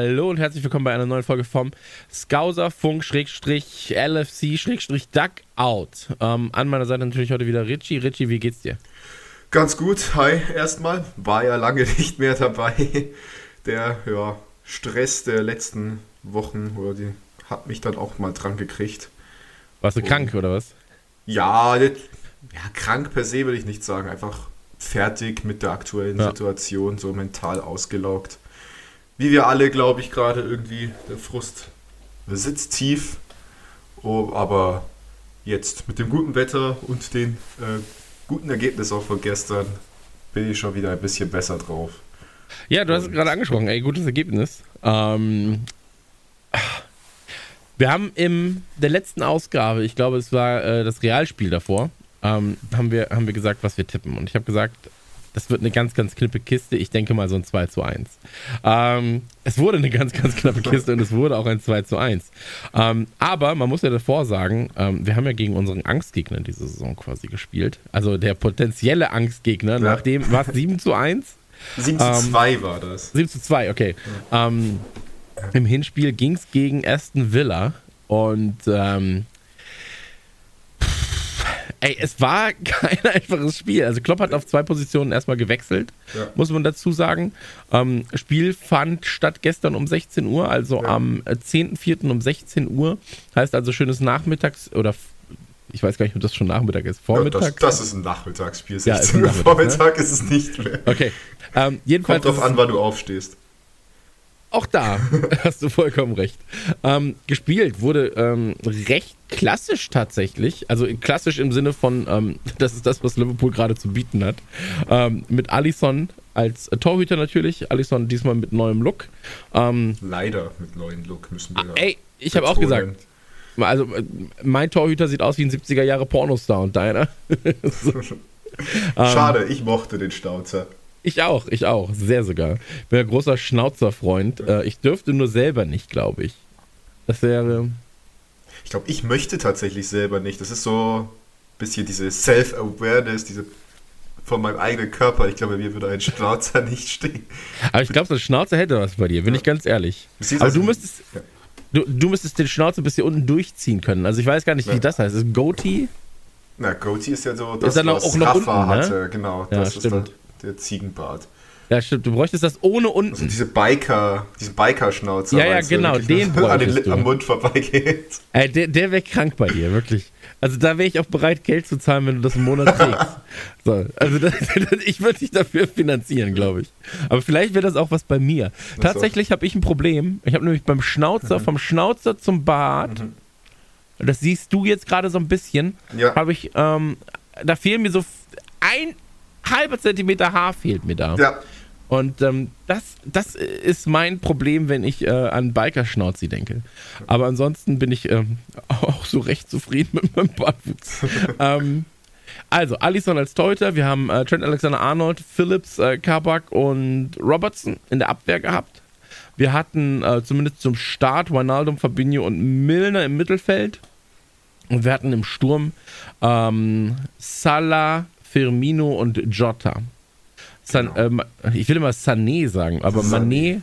Hallo und herzlich willkommen bei einer neuen Folge vom Scouser Funk Schrägstrich LFC Schrägstrich Duckout. Ähm, an meiner Seite natürlich heute wieder Richie. Richie, wie geht's dir? Ganz gut. Hi, erstmal. War ja lange nicht mehr dabei. Der ja, Stress der letzten Wochen oder die hat mich dann auch mal dran gekriegt. Warst du und, krank oder was? Ja, ja, krank per se will ich nicht sagen. Einfach fertig mit der aktuellen ja. Situation, so mental ausgelaugt wie wir alle, glaube ich, gerade irgendwie, der Frust sitzt tief. Oh, aber jetzt mit dem guten Wetter und den äh, guten Ergebnissen auch von gestern bin ich schon wieder ein bisschen besser drauf. Ja, du hast es gerade angesprochen, ey, gutes Ergebnis. Ähm, wir haben in der letzten Ausgabe, ich glaube, es war äh, das Realspiel davor, ähm, haben, wir, haben wir gesagt, was wir tippen. Und ich habe gesagt, das wird eine ganz, ganz knappe Kiste. Ich denke mal so ein 2 zu 1. Ähm, es wurde eine ganz, ganz knappe Kiste und es wurde auch ein 2 zu 1. Ähm, aber man muss ja davor sagen, ähm, wir haben ja gegen unseren Angstgegner diese Saison quasi gespielt. Also der potenzielle Angstgegner, ja. nachdem, war es 7 zu 1? 7 zu 2 ähm, war das. 7 zu 2, okay. Ähm, Im Hinspiel ging es gegen Aston Villa und ähm, Ey, es war kein einfaches Spiel. Also Klopp hat auf zwei Positionen erstmal gewechselt, ja. muss man dazu sagen. Ähm, Spiel fand statt gestern um 16 Uhr, also ja. am 10.04. um 16 Uhr. Heißt also schönes Nachmittags- oder ich weiß gar nicht, ob das schon Nachmittag ist. Vormittag? Ja, das, das, ist ein Nachmittagsspiel. 16 ja, Uhr Vormittag ne? ist es nicht mehr. Okay. Ähm, jedenfalls Kommt drauf an, wann du aufstehst. Auch da hast du vollkommen recht. Ähm, gespielt wurde ähm, recht klassisch tatsächlich. Also klassisch im Sinne von, ähm, das ist das, was Liverpool gerade zu bieten hat. Ähm, mit Alisson als Torhüter natürlich. Alisson diesmal mit neuem Look. Ähm, Leider mit neuem Look müssen wir. Ah, ey, ich habe auch gesagt. Also, äh, mein Torhüter sieht aus wie ein 70er Jahre Pornostar und deiner. so. Schade, ich mochte den Stauzer. Ich auch, ich auch, sehr sogar. Ich bin ein großer Schnauzerfreund. Äh, ich dürfte nur selber nicht, glaube ich. Das wäre. Ich glaube, ich möchte tatsächlich selber nicht. Das ist so ein bisschen diese Self-Awareness, diese von meinem eigenen Körper. Ich glaube, mir würde ein Schnauzer nicht stehen. Aber ich glaube, so ein Schnauzer hätte was bei dir, bin ja. ich ganz ehrlich. Aber du müsstest, ja. du, du müsstest den Schnauzer bis hier unten durchziehen können. Also ich weiß gar nicht, ja. wie das heißt. Ist Goatee? Na, Goatee ist ja so das, ist dann was auch Rafa unten, ne? hatte. Genau, das ist dann der Ziegenbart. Ja, stimmt. Du bräuchtest das ohne unten. Also diese Biker, diesen Biker-Schnauzer. Ja, ja, genau, den bräuchtest du. am Mund vorbeigeht. Ey, der, der wäre krank bei dir, wirklich. Also da wäre ich auch bereit, Geld zu zahlen, wenn du das im Monat trägst. so, also das, ich würde dich dafür finanzieren, glaube ich. Aber vielleicht wäre das auch was bei mir. Was Tatsächlich habe ich ein Problem. Ich habe nämlich beim Schnauzer, mhm. vom Schnauzer zum Bart, mhm. das siehst du jetzt gerade so ein bisschen, ja. habe ich, ähm, da fehlen mir so ein halber Zentimeter Haar fehlt mir da. Ja. Und ähm, das, das ist mein Problem, wenn ich äh, an Biker-Schnauzi denke. Aber ansonsten bin ich ähm, auch so recht zufrieden mit meinem Bartwuchs. ähm, also, Alisson als Torhüter, wir haben äh, Trent Alexander-Arnold, Phillips, äh, Kabak und Robertson in der Abwehr gehabt. Wir hatten äh, zumindest zum Start Wijnaldum, Fabinho und Milner im Mittelfeld. Und wir hatten im Sturm ähm, Salah, Firmino und Jota. San, genau. ähm, ich will immer Sané sagen, aber Mané,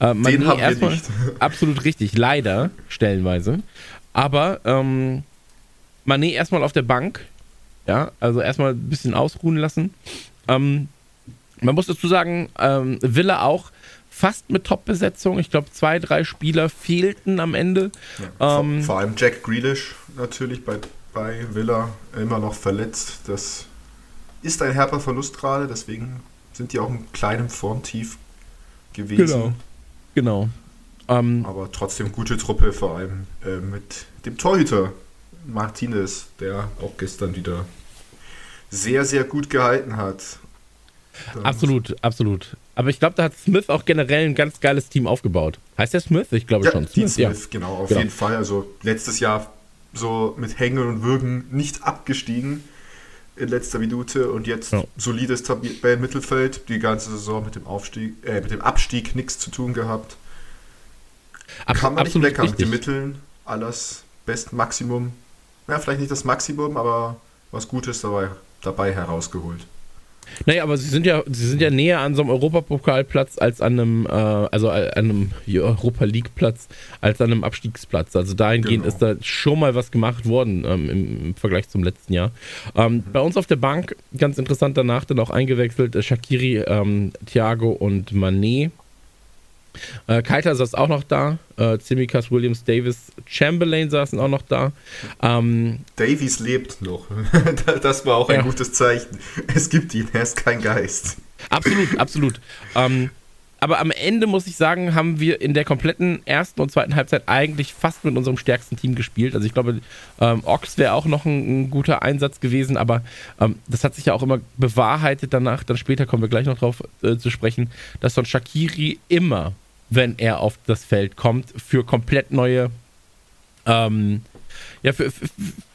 äh, Mané erstmal absolut richtig, leider stellenweise. Aber ähm, Mané erstmal auf der Bank, ja, also erstmal ein bisschen ausruhen lassen. Ähm, man muss dazu sagen, ähm, Villa auch fast mit Top-Besetzung. Ich glaube, zwei, drei Spieler fehlten am Ende. Ja, ähm, vor, vor, allem Jack Grealish natürlich bei, bei Villa immer noch verletzt. Das ist ein herber Verlust gerade, deswegen sind die auch in kleinem Formtief gewesen. Genau. Genau. Ähm, Aber trotzdem gute Truppe, vor allem äh, mit dem Torhüter Martinez, der auch gestern wieder sehr, sehr gut gehalten hat. Dann absolut, absolut. Aber ich glaube, da hat Smith auch generell ein ganz geiles Team aufgebaut. Heißt der Smith? Ich glaube ja, schon. Smith, Smith ja. genau, auf genau. jeden Fall. Also letztes Jahr so mit Hängen und Würgen nicht abgestiegen in letzter Minute und jetzt ja. solides Tabellenmittelfeld, die ganze Saison mit dem Aufstieg, äh, mit dem Abstieg nichts zu tun gehabt. Ab, Kann man nicht meckern mit den Mitteln, alles Best Maximum. Ja, vielleicht nicht das Maximum, aber was Gutes dabei, dabei herausgeholt. Naja, aber sie sind ja, sie sind ja näher an so einem Europapokalplatz als an einem, äh, also an einem Europa League Platz als an einem Abstiegsplatz. Also dahingehend genau. ist da schon mal was gemacht worden ähm, im, im, Vergleich zum letzten Jahr. Ähm, mhm. Bei uns auf der Bank, ganz interessant danach dann auch eingewechselt, äh, Shakiri, ähm, Thiago und Manet. Äh, Keiter saß auch noch da. Äh, Zimikas, Williams, Davis, Chamberlain saßen auch noch da. Ähm, Davies lebt noch. das war auch ein ja. gutes Zeichen. Es gibt ihn, er ist kein Geist. Absolut, absolut. Ähm, aber am Ende muss ich sagen, haben wir in der kompletten ersten und zweiten Halbzeit eigentlich fast mit unserem stärksten Team gespielt. Also ich glaube, ähm, Ox wäre auch noch ein, ein, guter Einsatz gewesen, aber ähm, das hat sich ja auch immer bewahrheitet danach. Dann später kommen wir gleich noch drauf äh, zu sprechen, dass von Shakiri immer wenn er auf das Feld kommt, für komplett neue, ähm, ja, für,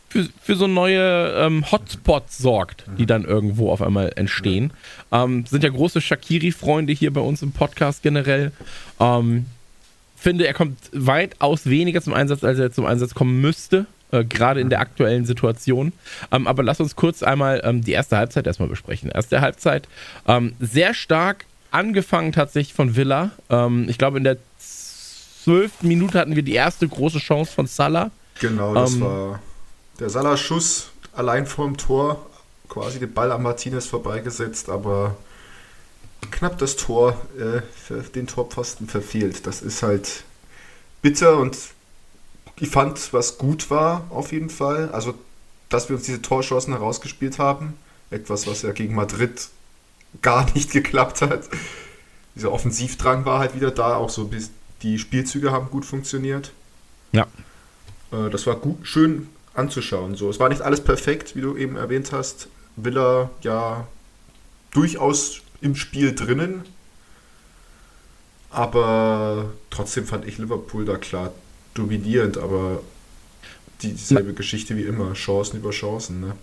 für, für, so neue ähm, Hotspots sorgt, die dann irgendwo auf einmal entstehen. Ähm, sind ja große Shakiri-Freunde hier bei uns im Podcast generell. Ähm, finde, er kommt weitaus weniger zum Einsatz, als er zum Einsatz kommen müsste. Äh, gerade in der aktuellen Situation. Ähm, aber lass uns kurz einmal ähm, die erste Halbzeit erstmal besprechen. Erste Halbzeit ähm, sehr stark angefangen tatsächlich von Villa. Ähm, ich glaube, in der zwölften Minute hatten wir die erste große Chance von Salah. Genau, das ähm, war der Salah-Schuss allein vorm Tor. Quasi den Ball an Martinez vorbeigesetzt, aber knapp das Tor äh, für den Torpfosten verfehlt. Das ist halt bitter und ich fand, was gut war auf jeden Fall. Also, dass wir uns diese Torchancen herausgespielt haben. Etwas, was ja gegen Madrid gar nicht geklappt hat. Dieser Offensivdrang war halt wieder da, auch so bis die Spielzüge haben gut funktioniert. Ja. Äh, das war gut, schön anzuschauen. So, es war nicht alles perfekt, wie du eben erwähnt hast. Villa ja durchaus im Spiel drinnen. Aber trotzdem fand ich Liverpool da klar dominierend, aber dieselbe Geschichte wie immer, Chancen über Chancen, ne?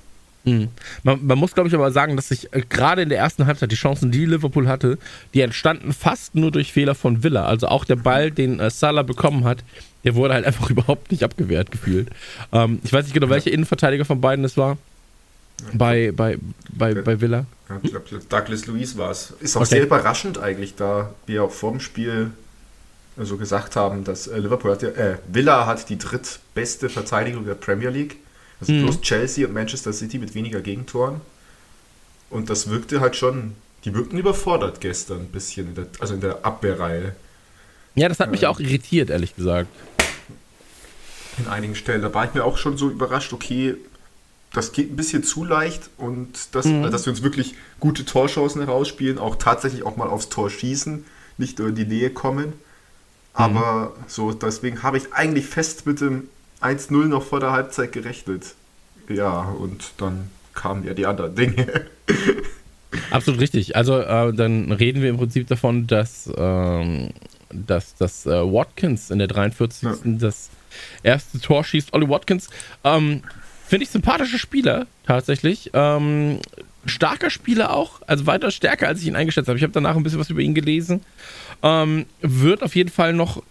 Mhm. Man, man, muss, glaube ich, aber sagen, dass sich äh, gerade in der ersten Halbzeit die Chancen, die Liverpool hatte, die entstanden fast nur durch Fehler von Villa. Also auch der Ball, den äh, Salah bekommen hat, der wurde halt einfach überhaupt nicht abgewehrt gefühlt. Ähm, ich weiß nicht genau, welcher Innenverteidiger von beiden es war. Bei, bei, bei, bei Villa. Ja, ich glaube, Douglas Luiz war es. Ist auch okay. sehr überraschend eigentlich, da wir auch vor dem Spiel so gesagt haben, dass äh, Liverpool hat ja, äh, Villa hat die drittbeste Verteidigung der Premier League. Also mhm. bloß Chelsea und Manchester City mit weniger Gegentoren. Und das wirkte halt schon, die wirkten überfordert gestern ein bisschen, in der, also in der Abwehrreihe. Ja, das hat mich ähm, auch irritiert, ehrlich gesagt. In einigen Stellen. Da war ich mir auch schon so überrascht, okay, das geht ein bisschen zu leicht und das, mhm. dass wir uns wirklich gute Torchancen herausspielen, auch tatsächlich auch mal aufs Tor schießen, nicht nur in die Nähe kommen. Aber mhm. so, deswegen habe ich eigentlich fest mit dem 1-0 noch vor der Halbzeit gerechnet. Ja, und dann kamen ja die anderen Dinge. Absolut richtig. Also äh, dann reden wir im Prinzip davon, dass, ähm, dass, dass äh, Watkins in der 43. Ja. das erste Tor schießt. Ollie Watkins, ähm, finde ich sympathischer Spieler tatsächlich. Ähm, starker Spieler auch, also weiter stärker, als ich ihn eingeschätzt habe. Ich habe danach ein bisschen was über ihn gelesen. Ähm, wird auf jeden Fall noch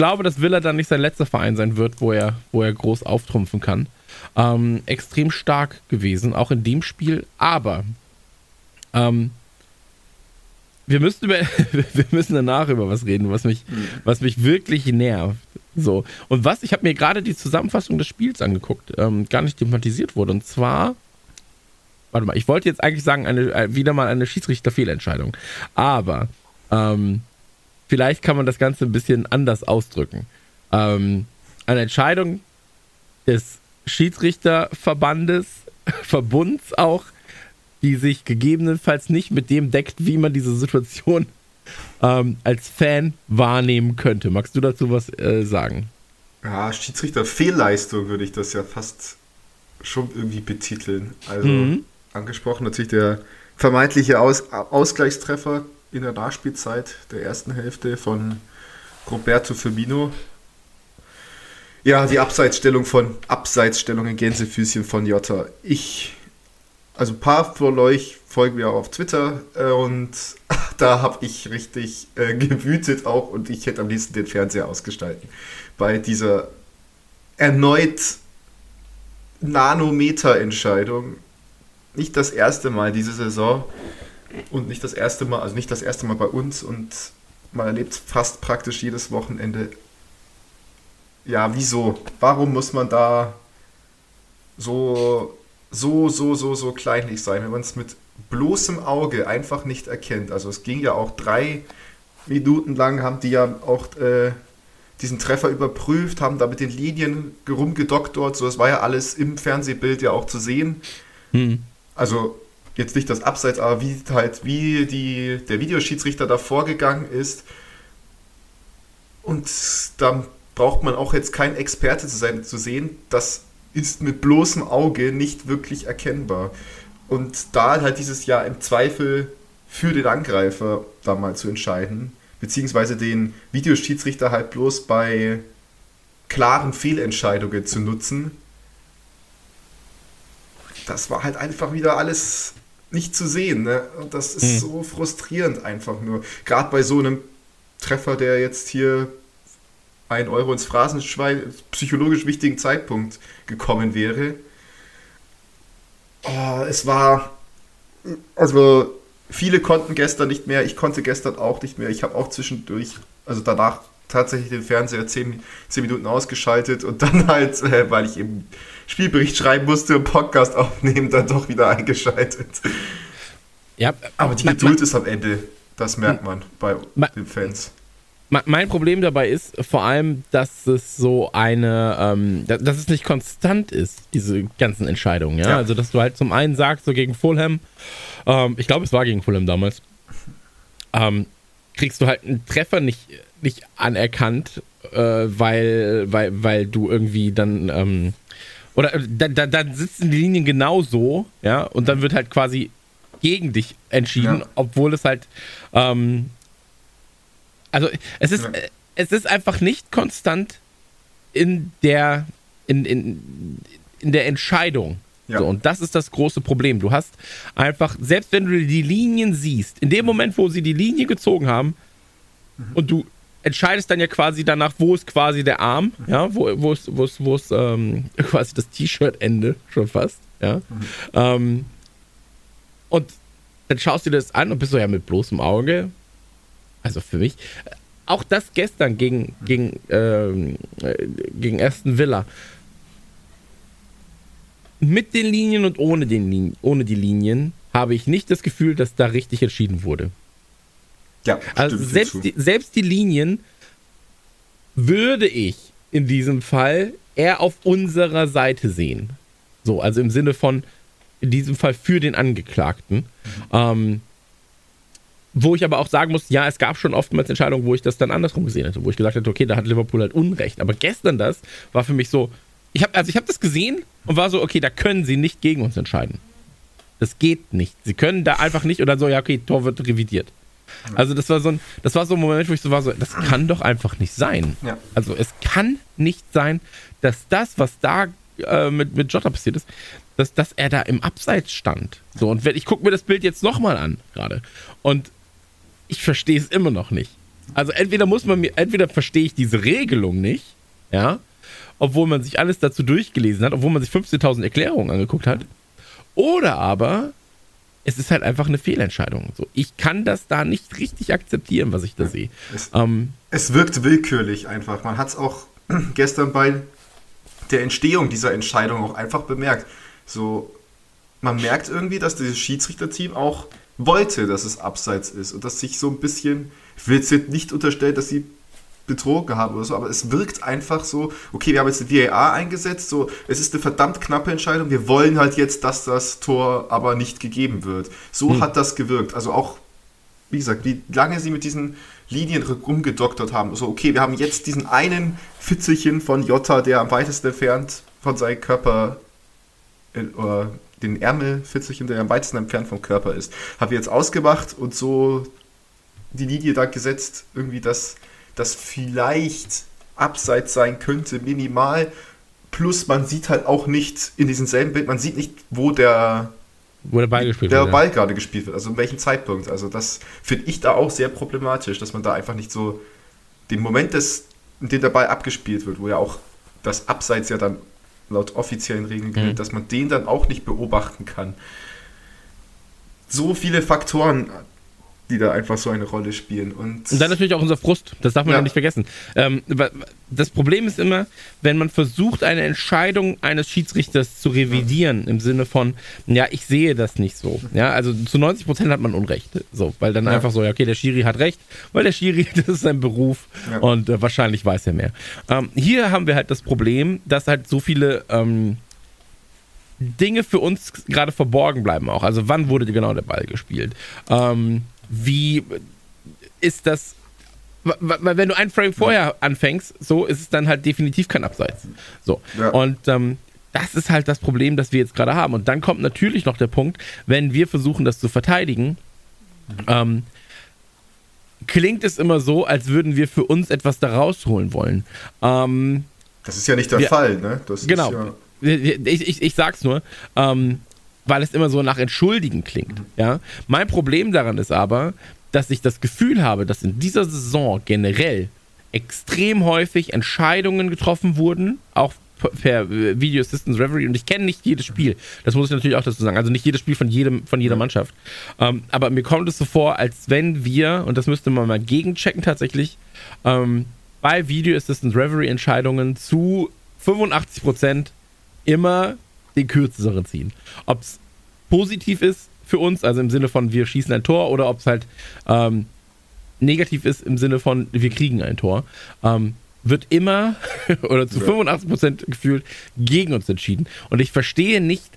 glaube, dass Villa dann nicht sein letzter Verein sein wird, wo er, wo er groß auftrumpfen kann. Ähm, extrem stark gewesen, auch in dem Spiel. Aber ähm, wir müssen über, wir müssen danach über was reden, was mich, mhm. was mich wirklich nervt. So und was ich habe mir gerade die Zusammenfassung des Spiels angeguckt, ähm, gar nicht thematisiert wurde. Und zwar, warte mal, ich wollte jetzt eigentlich sagen eine, äh, wieder mal eine Schiedsrichterfehlentscheidung, aber ähm, vielleicht kann man das Ganze ein bisschen anders ausdrücken. Ähm, eine Entscheidung des Schiedsrichterverbandes, Verbunds auch, die sich gegebenenfalls nicht mit dem deckt, wie man diese Situation ähm, als Fan wahrnehmen könnte. Magst du dazu was äh, sagen? Ja, Schiedsrichterfehlleistung würde ich das ja fast schon irgendwie betiteln. Also mhm. angesprochen natürlich der vermeintliche Aus Ausgleichstreffer in der Nachspielzeit der ersten Hälfte von Roberto Firmino. Ja, die Abseitsstellung von Abseitsstellung in Gänsefüßchen von Jota. Ich, also ein paar von euch folgen mir auch auf Twitter äh, und da habe ich richtig äh, gewütet auch und ich hätte am liebsten den Fernseher ausgestalten. Bei dieser erneut Nanometer-Entscheidung nicht das erste Mal diese Saison und nicht das erste Mal, also nicht das erste Mal bei uns und man erlebt fast praktisch jedes Wochenende. Ja, wieso? Warum muss man da so, so, so, so, so kleinlich sein, wenn man es mit bloßem Auge einfach nicht erkennt? Also es ging ja auch drei Minuten lang, haben die ja auch äh, diesen Treffer überprüft, haben da mit den Linien rumgedoktort, so das war ja alles im Fernsehbild ja auch zu sehen. Hm. Also jetzt nicht das Abseits, aber wie halt, wie die, der Videoschiedsrichter da vorgegangen ist. Und da braucht man auch jetzt kein Experte zu sein, zu sehen, das ist mit bloßem Auge nicht wirklich erkennbar. Und da halt dieses Jahr im Zweifel für den Angreifer da mal zu entscheiden, beziehungsweise den Videoschiedsrichter halt bloß bei klaren Fehlentscheidungen zu nutzen, das war halt einfach wieder alles nicht zu sehen. Ne? Und das ist hm. so frustrierend einfach nur. Gerade bei so einem Treffer, der jetzt hier ein Euro ins Phrasenschwein psychologisch wichtigen Zeitpunkt gekommen wäre. Oh, es war. Also, viele konnten gestern nicht mehr. Ich konnte gestern auch nicht mehr. Ich habe auch zwischendurch, also danach tatsächlich den Fernseher 10, 10 Minuten ausgeschaltet und dann halt, äh, weil ich eben Spielbericht schreiben musste und Podcast aufnehmen, dann doch wieder eingeschaltet. Ja, aber die Geduld ist am Ende, das merkt man bei den Fans. Mein Problem dabei ist vor allem, dass es so eine, ähm, dass es nicht konstant ist, diese ganzen Entscheidungen. Ja? ja. Also, dass du halt zum einen sagst, so gegen Fulham, ähm, ich glaube, es war gegen Fulham damals, ähm, kriegst du halt einen Treffer nicht, nicht anerkannt, äh, weil, weil, weil du irgendwie dann, ähm, oder äh, dann, dann, dann sitzen die Linien genau so, ja, und dann wird halt quasi gegen dich entschieden, ja. obwohl es halt, ähm, also es ist, ja. es ist einfach nicht konstant in der, in, in, in der Entscheidung. Ja. So, und das ist das große Problem. Du hast einfach, selbst wenn du die Linien siehst, in dem Moment, wo sie die Linie gezogen haben mhm. und du entscheidest dann ja quasi danach, wo ist quasi der Arm, ja, wo, wo ist, wo ist, wo ist ähm, quasi das T-Shirt-Ende schon fast, ja. Mhm. Ähm, und dann schaust du dir das an und bist so ja mit bloßem Auge, also für mich, auch das gestern gegen, gegen, ähm, äh, gegen Aston Villa. Mit den Linien und ohne, den ohne die Linien habe ich nicht das Gefühl, dass da richtig entschieden wurde. Ja, also selbst die, selbst die Linien würde ich in diesem Fall eher auf unserer Seite sehen. So, also im Sinne von, in diesem Fall für den Angeklagten. Mhm. Ähm, wo ich aber auch sagen muss, ja, es gab schon oftmals Entscheidungen, wo ich das dann andersrum gesehen hätte, wo ich gesagt hätte, okay, da hat Liverpool halt Unrecht. Aber gestern das war für mich so, ich habe also ich habe das gesehen und war so, okay, da können sie nicht gegen uns entscheiden. Das geht nicht. Sie können da einfach nicht oder so, ja, okay, Tor wird revidiert. Also das war so ein, das war so ein Moment, wo ich so war, so, das kann doch einfach nicht sein. Ja. Also es kann nicht sein, dass das, was da äh, mit, mit Jota passiert ist, dass, dass er da im Abseits stand. So, und wenn, ich gucke mir das Bild jetzt nochmal an, gerade. Und ich verstehe es immer noch nicht. Also entweder muss man mir, entweder verstehe ich diese Regelung nicht, ja, obwohl man sich alles dazu durchgelesen hat, obwohl man sich 15.000 Erklärungen angeguckt hat, oder aber es ist halt einfach eine Fehlentscheidung. So, ich kann das da nicht richtig akzeptieren, was ich da sehe. Es, ähm, es wirkt willkürlich einfach. Man hat es auch gestern bei der Entstehung dieser Entscheidung auch einfach bemerkt. So, man merkt irgendwie, dass dieses Schiedsrichterteam auch wollte, dass es abseits ist und dass sich so ein bisschen, ich will jetzt nicht unterstellen, dass sie betrogen haben oder so, aber es wirkt einfach so, okay, wir haben jetzt die VAR eingesetzt, so, es ist eine verdammt knappe Entscheidung, wir wollen halt jetzt, dass das Tor aber nicht gegeben wird. So hm. hat das gewirkt. Also auch, wie gesagt, wie lange sie mit diesen Linien rumgedoktert haben. So, okay, wir haben jetzt diesen einen Fitzelchen von Jota, der am weitesten entfernt von seinem Körper äh, oder den Ärmelfitzelchen, der am weitesten entfernt vom Körper ist, haben wir jetzt ausgemacht und so die Linie da gesetzt, irgendwie, dass das vielleicht abseits sein könnte, minimal. Plus man sieht halt auch nicht in diesem selben Bild, man sieht nicht, wo der, wo der Ball, gespielt der wird, Ball ja. gerade gespielt wird, also in welchem Zeitpunkt. Also das finde ich da auch sehr problematisch, dass man da einfach nicht so den Moment, des, in dem der Ball abgespielt wird, wo ja auch das Abseits ja dann laut offiziellen Regeln gilt, mhm. dass man den dann auch nicht beobachten kann. so viele Faktoren, die da einfach so eine Rolle spielen. Und, und dann natürlich auch unser Frust, das darf man ja. nicht vergessen. Ähm, das Problem ist immer, wenn man versucht, eine Entscheidung eines Schiedsrichters zu revidieren, ja. im Sinne von, ja, ich sehe das nicht so. Ja, also zu 90 Prozent hat man Unrecht. So, weil dann ja. einfach so, ja, okay, der Schiri hat recht, weil der Schiri, das ist sein Beruf und äh, wahrscheinlich weiß er mehr. Ähm, hier haben wir halt das Problem, dass halt so viele ähm, Dinge für uns gerade verborgen bleiben auch. Also wann wurde genau der Ball gespielt? Ähm, wie ist das? Weil wenn du einen Frame vorher anfängst, so ist es dann halt definitiv kein Abseits. So. Ja. Und ähm, das ist halt das Problem, das wir jetzt gerade haben. Und dann kommt natürlich noch der Punkt, wenn wir versuchen, das zu verteidigen, ähm, klingt es immer so, als würden wir für uns etwas da rausholen wollen. Ähm, das ist ja nicht der wir, Fall, ne? Das genau. Ja ich, ich, ich sag's nur, ähm, weil es immer so nach Entschuldigen klingt. Ja? Mein Problem daran ist aber, dass ich das Gefühl habe, dass in dieser Saison generell extrem häufig Entscheidungen getroffen wurden, auch per Video Assistance Reverie und ich kenne nicht jedes Spiel. Das muss ich natürlich auch dazu sagen. Also nicht jedes Spiel von jedem, von jeder Mannschaft. Ähm, aber mir kommt es so vor, als wenn wir, und das müsste man mal gegenchecken tatsächlich, ähm, bei Video Assistance Reverie Entscheidungen zu 85 Prozent immer den kürzeren ziehen. Ob es positiv ist für uns, also im Sinne von wir schießen ein Tor, oder ob es halt ähm, negativ ist im Sinne von wir kriegen ein Tor, ähm, wird immer oder zu ja. 85% gefühlt gegen uns entschieden. Und ich verstehe nicht,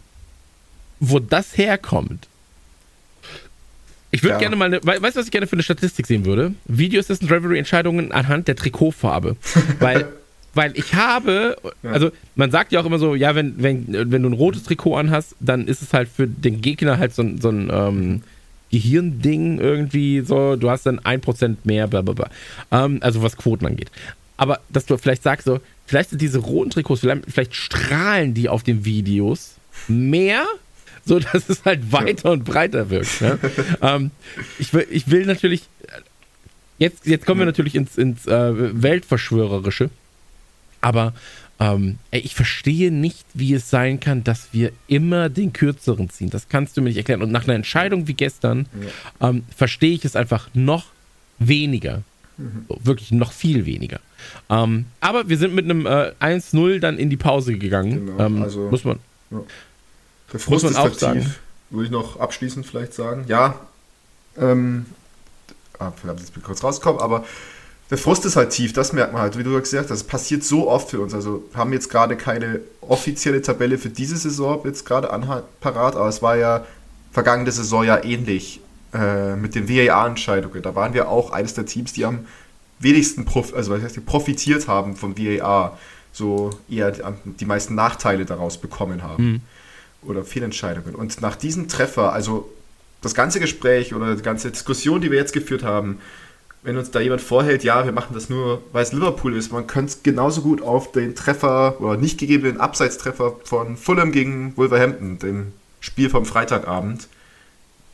wo das herkommt. Ich würde ja. gerne mal, eine, weißt du, was ich gerne für eine Statistik sehen würde? Video Assistant Reverie Entscheidungen anhand der Trikotfarbe. Weil weil ich habe, also man sagt ja auch immer so, ja, wenn, wenn, wenn du ein rotes Trikot anhast, dann ist es halt für den Gegner halt so, so ein ähm, Gehirnding irgendwie so, du hast dann ein Prozent mehr, bla bla bla. Ähm, also was Quoten angeht. Aber dass du vielleicht sagst so, vielleicht sind diese roten Trikots, vielleicht, vielleicht strahlen die auf den Videos mehr, so dass es halt weiter und breiter wirkt. Ne? ähm, ich, will, ich will natürlich, jetzt, jetzt kommen wir natürlich ins, ins äh, Weltverschwörerische. Aber ähm, ich verstehe nicht, wie es sein kann, dass wir immer den kürzeren ziehen. Das kannst du mir nicht erklären. Und nach einer Entscheidung wie gestern ja. ähm, verstehe ich es einfach noch weniger. Mhm. Wirklich noch viel weniger. Ähm, aber wir sind mit einem äh, 1-0 dann in die Pause gegangen. Genau, ähm, also, muss man, ja. Der Frust muss man auch sagen. Würde ich noch abschließend vielleicht sagen. Ja, ähm, ah, vielleicht jetzt kurz rauskommen, aber der Frust ist halt tief, das merkt man halt, wie du gesagt hast. Das passiert so oft für uns. Also haben jetzt gerade keine offizielle Tabelle für diese Saison jetzt gerade parat, aber es war ja vergangene Saison ja ähnlich äh, mit den VAR-Entscheidungen. Da waren wir auch eines der Teams, die am wenigsten prof also, was heißt, profitiert haben vom VAR, so eher die, meisten Nachteile daraus bekommen haben. Mhm. Oder Fehlentscheidungen. Und nach diesem Treffer, also das ganze Gespräch oder die ganze Diskussion, die wir jetzt geführt haben, wenn uns da jemand vorhält, ja, wir machen das nur, weil es Liverpool ist, man könnte es genauso gut auf den Treffer oder nicht gegebenen Abseitstreffer von Fulham gegen Wolverhampton, dem Spiel vom Freitagabend,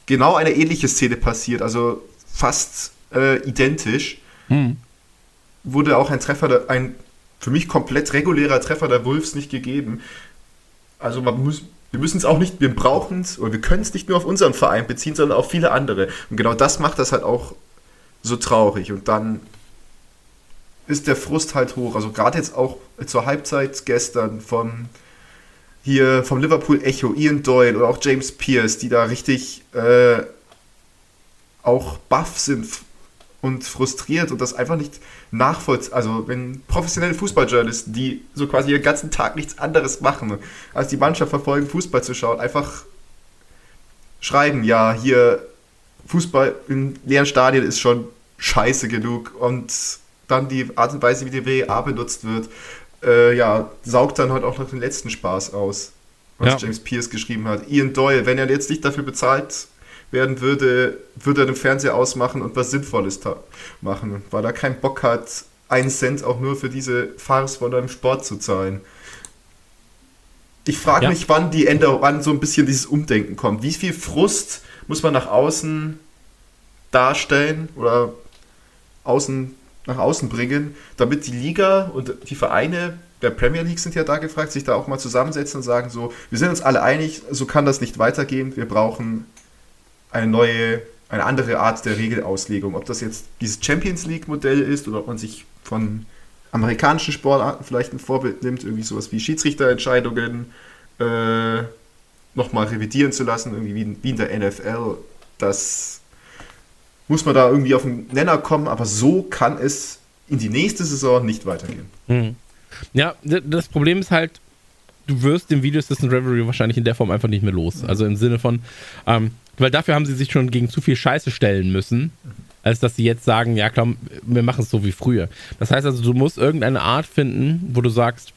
genau eine ähnliche Szene passiert, also fast äh, identisch. Hm. Wurde auch ein Treffer, ein für mich komplett regulärer Treffer der Wolves nicht gegeben. Also man muss, wir müssen es auch nicht, wir brauchen es oder wir können es nicht nur auf unseren Verein beziehen, sondern auf viele andere. Und genau das macht das halt auch so traurig. Und dann ist der Frust halt hoch. Also gerade jetzt auch zur Halbzeit gestern von hier vom Liverpool Echo, Ian Doyle oder auch James Pierce, die da richtig äh, auch baff sind und frustriert und das einfach nicht nachvollziehen. Also wenn professionelle Fußballjournalisten, die so quasi ihren ganzen Tag nichts anderes machen, als die Mannschaft verfolgen, Fußball zu schauen, einfach schreiben, ja, hier Fußball in leeren Stadien ist schon scheiße genug und dann die Art und Weise, wie die WEA benutzt wird, äh, ja, saugt dann halt auch noch den letzten Spaß aus, was ja. James Pierce geschrieben hat. Ian Doyle, wenn er jetzt nicht dafür bezahlt werden würde, würde er den Fernseher ausmachen und was Sinnvolles machen, weil er keinen Bock hat, einen Cent auch nur für diese Farce von einem Sport zu zahlen. Ich frage ja. mich, wann die Änderung, wann so ein bisschen dieses Umdenken kommt. Wie viel Frust muss man nach außen darstellen oder außen, nach außen bringen, damit die Liga und die Vereine der Premier League sind ja da gefragt, sich da auch mal zusammensetzen und sagen so, wir sind uns alle einig, so kann das nicht weitergehen, wir brauchen eine neue, eine andere Art der Regelauslegung. Ob das jetzt dieses Champions League-Modell ist oder ob man sich von amerikanischen Sportarten vielleicht ein Vorbild nimmt, irgendwie sowas wie Schiedsrichterentscheidungen äh, nochmal revidieren zu lassen, irgendwie wie, wie in der NFL. Das muss man da irgendwie auf den Nenner kommen, aber so kann es in die nächste Saison nicht weitergehen. Mhm. Ja, das Problem ist halt, du wirst den Video Assistant Reverie wahrscheinlich in der Form einfach nicht mehr los. Also im Sinne von, ähm, weil dafür haben sie sich schon gegen zu viel Scheiße stellen müssen, als dass sie jetzt sagen, ja komm, wir machen es so wie früher. Das heißt also, du musst irgendeine Art finden, wo du sagst,